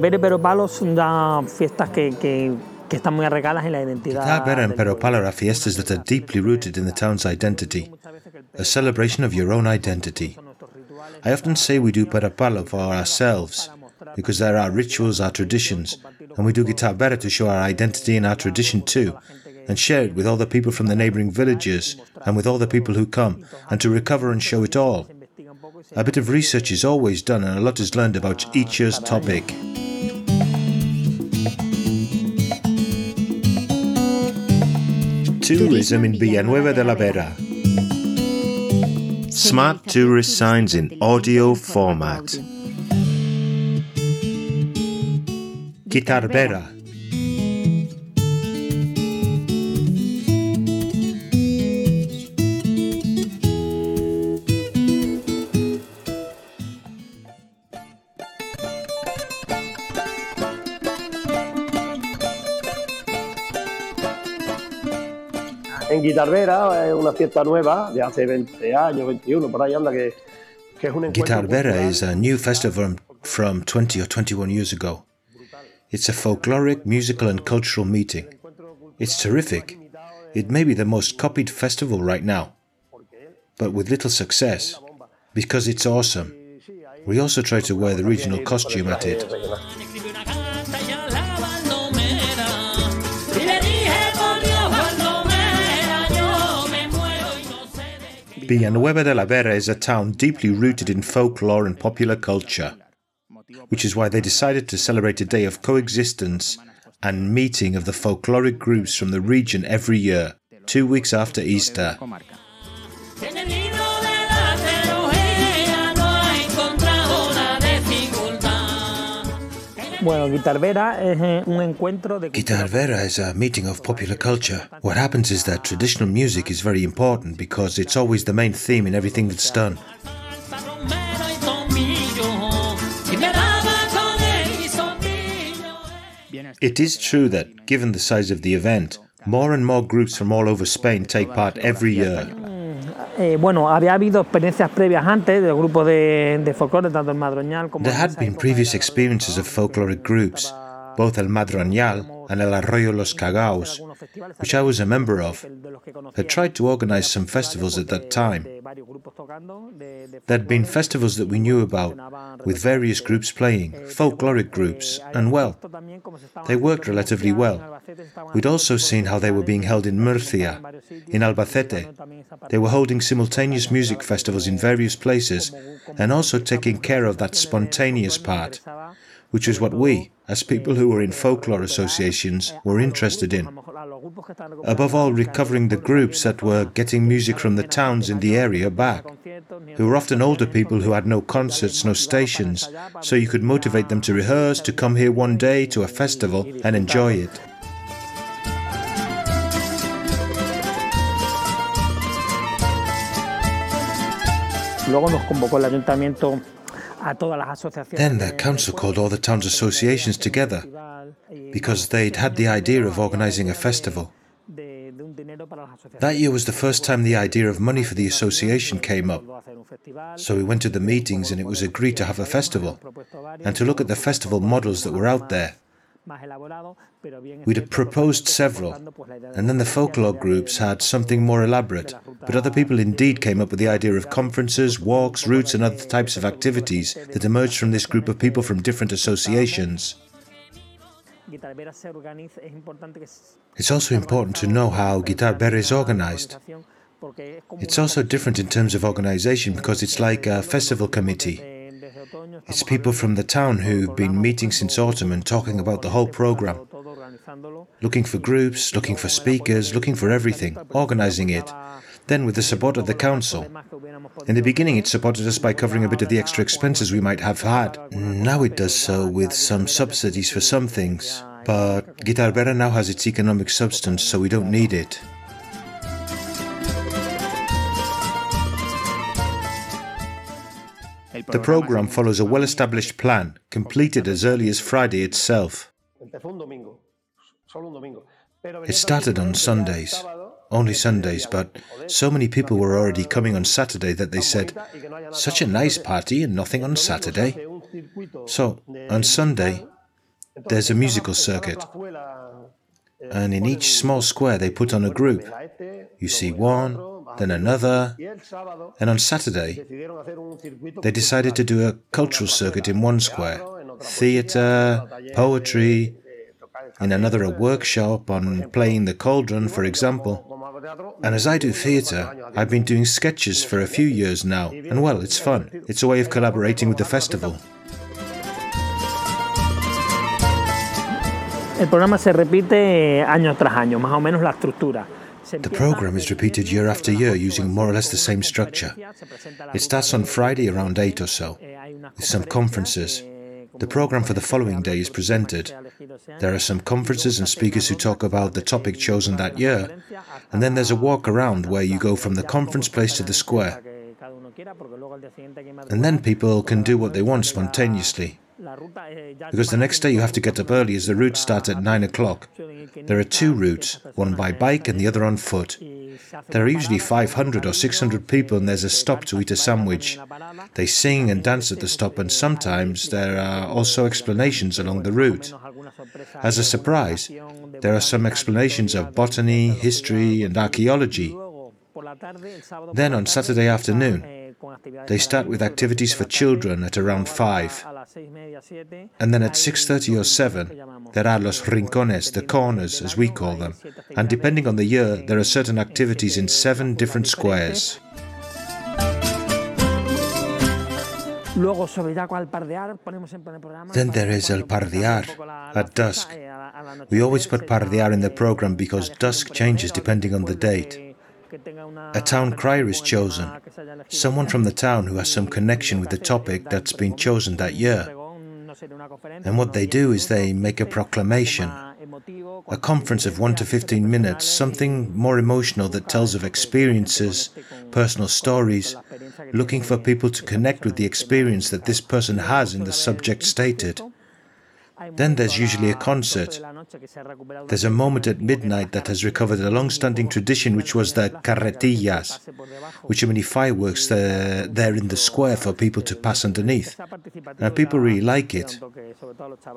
Y Pero Palo son ya fiestas que, que, que están muy arraigadas en la identidad. And Pero Palo are fiestas that are deeply rooted in the town's identity, a celebration of your own identity. I often say we do Pero Palo for ourselves, because there are rituals, our traditions, and we do Guitarvera to show our identity and our tradition too, and share it with all the people from the neighbouring villages and with all the people who come, and to recover and show it all. A bit of research is always done, and a lot is learned about each year's topic. Tourism in Villanueva de la Vera. Smart tourist signs in audio format. GuitarVera. En GuitarVera es una fiesta nueva de hace 20 años, 21, por ahí anda, que, que es un encuentro is a new festival from 20 or 21 years ago. It's a folkloric, musical, and cultural meeting. It's terrific. It may be the most copied festival right now, but with little success, because it's awesome. We also try to wear the regional costume at it. De qué Villanueva de la Vera is a town deeply rooted in folklore and popular culture, which is why they decided to celebrate a day of coexistence and meeting of the folkloric groups from the region every year, two weeks after Easter. Eh, Guitar Vera is a meeting of popular culture. What happens is that traditional music is very important because it's always the main theme in everything that's done. It is true that, given the size of the event, more and more groups from all over Spain take part every year. Eh, bueno, había habido experiencias previas antes de grupos de, de folclore, tanto el Madroñal como There had been previous experiences of folkloric groups, both El Madroñal and El Arroyo Los Cagaos, which I was a member of, de los que conocía, had tried to organize some festivals at that time. de varios grupos tocando, de- de There'd been festivals that we knew about, with various groups playing, eh, folkloric eh, groups, eh, and well, they worked relatively well. We'd also seen how they were being held in Murcia, in Albacete. They were holding simultaneous music festivals in various places and also taking care of that spontaneous part, which was what we, as people who were in folklore associations, were interested in. Above all, recovering the groups that were getting music from the towns in the area back, who were often older people who had no concerts, no stations, so you could motivate them to rehearse, to come here one day to a festival and enjoy it. Then the council called all the town's associations together because they'd had the idea of organising a festival. de- de un dinero para las asociaciones. That year was the first time the idea of money for the association came up. hacer un festival, So we went to the meetings and it was agreed to have a festival and to look at the festival models that were out there. Más elaborado, pero bien es We'd cierto, proposed several, and then the folklore groups had something more elaborate. But other people indeed came up with the idea of conferences, walks, routes, and other types of activities that emerged from this group of people from different associations. Guitarvera se organiza, es importante que s- It's also important to know how Guitar Vera is organized. porque es como It's also different in terms of organization because it's like a festival committee. It's people from the town who've been meeting since autumn and talking about the whole program, looking for groups, looking for speakers, looking for everything, organizing it. Then, with the support of the council. In the beginning, it supported us by covering a bit of the extra expenses we might have had. Now it does so with some subsidies for some things. But Guitar Vera now has its economic substance, so we don't need it. The program follows a well established plan, completed as early as Friday itself. Empezó un domingo, solo un domingo. Pero It started on Sundays, only Sundays, but so many people were already coming on Saturday that they said, Such a nice party and nothing on Saturday. So, on Sunday, there's a musical circuit. And in each small square, they put on a group. You see one, then another. And on Saturday, they decided to do a cultural circuit in one square theatre, poetry, in another, a workshop on playing the cauldron, for example. And as I do theatre, I've been doing sketches for a few years now, and well, it's fun. It's a way of collaborating with the festival. El programa se repite eh, año tras año, más o menos la estructura. The program is repeated year after year using more or less the same structure. It starts on Friday around 8 or so, with some conferences. The program for the following day is presented. There are some conferences and speakers who talk about the topic chosen that year, and then there's a walk around where you go from the conference place to the square. And then people can do what they want spontaneously. Because the next day you have to get up early as the route starts at 9 o'clock. There are two routes, one by bike and the other on foot. There are usually 500 or 600 people and there's a stop to eat a sandwich. They sing and dance at the stop and sometimes there are also explanations along the route. As a surprise, there are some explanations of botany, history and archaeology. Then on Saturday afternoon, they start with activities for children at around 5. And then at 6.30 or 7, there are los rincones, the corners, as we call them. And depending on the year, there are certain activities in seven different squares. Then there is El Pardear at dusk. We always put Pardear in the program because dusk changes depending on the date. A town crier is chosen, someone from the town who has some connection with the topic that's been chosen that year. And what they do is they make a proclamation, a conference of 1 to 15 minutes, something more emotional that tells of experiences, personal stories, looking for people to connect with the experience that this person has in the subject stated. Then there's usually a concert. There's a moment at midnight that has recovered a long standing tradition, which was the carretillas, which are many fireworks there, in the square for people to pass underneath. And people really like it.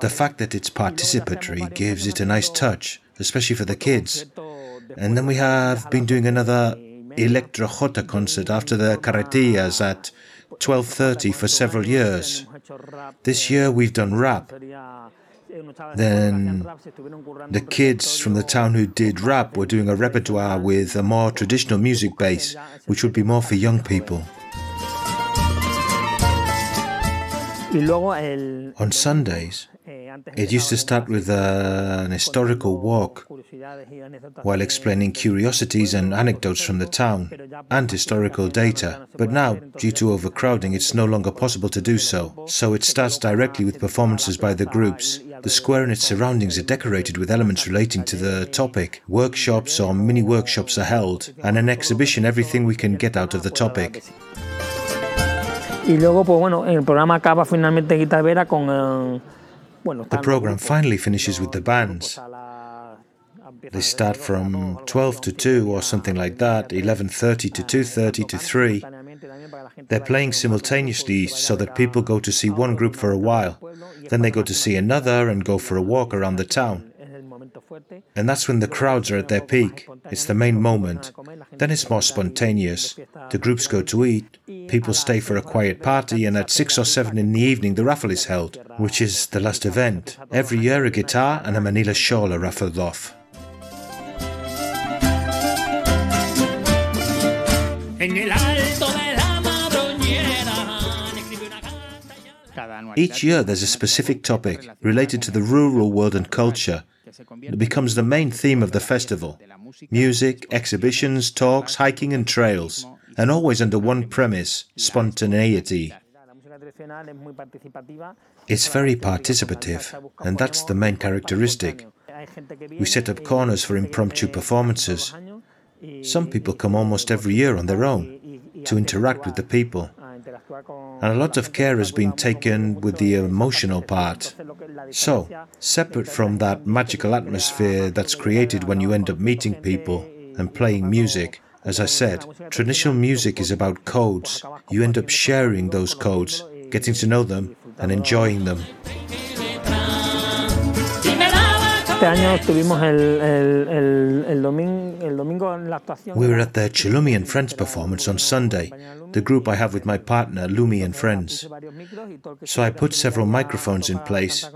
The fact that it's participatory gives it a nice touch, especially for the kids. And then we have been doing another Electro Jota concert after the carretillas at 12.30 for several years. This year we've done rap. Then the kids from the town who did rap were doing a repertoire with a more traditional music base, which would be more for young people. On Sundays, it used to start with uh, an historical walk while explaining curiosities and anecdotes from the town and historical data. But now, due to overcrowding, it's no longer possible to do so. So it starts directly with performances by the groups. The square and its surroundings are decorated with elements relating to the topic. Workshops or mini workshops are held, and an exhibition everything we can get out of the topic. Y luego, pues bueno, el programa acaba finalmente en Guitarvera con. The program finally finishes with the bands. They start from 12 to 2 or something like that, 11:30 to 2:30 to 3. They're playing simultaneously so that people go to see one group for a while, then they go to see another and go for a walk around the town. And that's when the crowds are at their peak. It's the main moment. Then it's more spontaneous. The groups go to eat, people stay for a quiet party, and at 6 or 7 in the evening the raffle is held, which is the last event. Every year a guitar and a Manila shawl are raffled off. En el alto de la madroñera escribe una carta y a la- Each year there's a specific topic related to the rural world and culture. It becomes the main theme of the festival music, exhibitions, talks, hiking, and trails, and always under one premise spontaneity. It's very participative, and that's the main characteristic. We set up corners for impromptu performances. Some people come almost every year on their own to interact with the people. And a lot of care has been taken with the emotional part. So, separate from that magical atmosphere that's created when you end up meeting people and playing music, as I said, traditional music is about codes. You end up sharing those codes, getting to know them, and enjoying them. Este año tuvimos el, el, el, el, domingo, el domingo en la actuación. We were at the Chilumi and Friends performance on Sunday, the group I have with my partner, Lumi and Friends. So I put several microphones in place,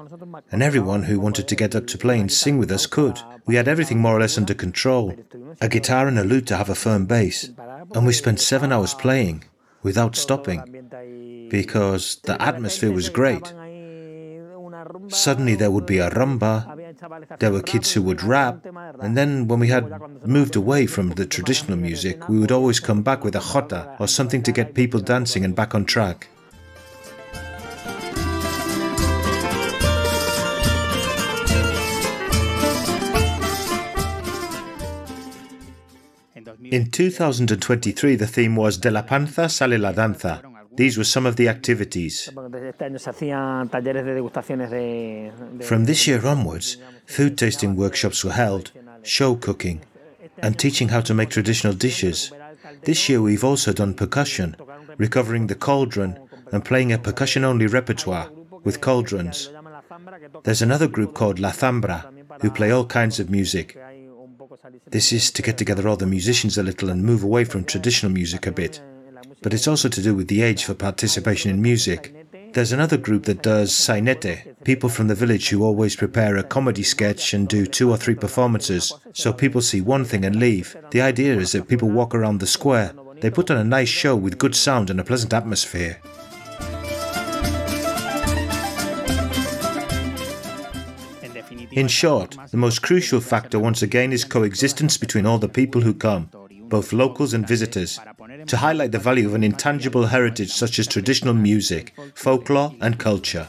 and everyone who wanted to get up to play and sing with us could. We had everything more or less under control a guitar and a lute to have a firm bass, and we spent seven hours playing without stopping because the atmosphere was great. Suddenly there would be a rumba, there were kids who would rap, and then when we had moved away from the traditional music, we would always come back with a jota or something to get people dancing and back on track. In 2023, the theme was De la panza sale la danza. These were some of the activities. From this year onwards, food tasting workshops were held, show cooking, and teaching how to make traditional dishes. This year we've also done percussion, recovering the cauldron and playing a percussion only repertoire with cauldrons. There's another group called La Zambra who play all kinds of music. This is to get together all the musicians a little and move away from traditional music a bit. But it's also to do with the age for participation in music. There's another group that does sainete, people from the village who always prepare a comedy sketch and do two or three performances, so people see one thing and leave. The idea is that people walk around the square. They put on a nice show with good sound and a pleasant atmosphere. In short, the most crucial factor once again is coexistence between all the people who come, both locals and visitors, to highlight the value of an intangible heritage such as traditional music, folklore, and culture.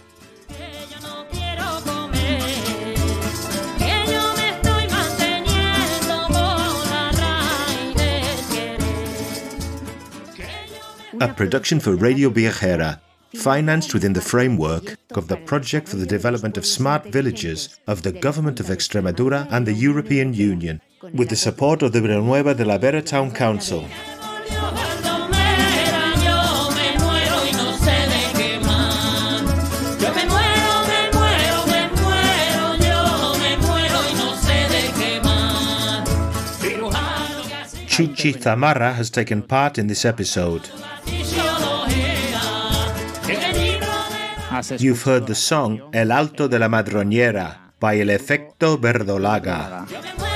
A production for Radio Viajera financed within the framework of the Project for the Development of Smart Villages of the Government of Extremadura and the European Union, with the support of the Villanueva de la Vera Town Council. Chuchi Tamara has taken part in this episode. You've heard the song El Alto de la Madroñera by El Efecto Verdolaga.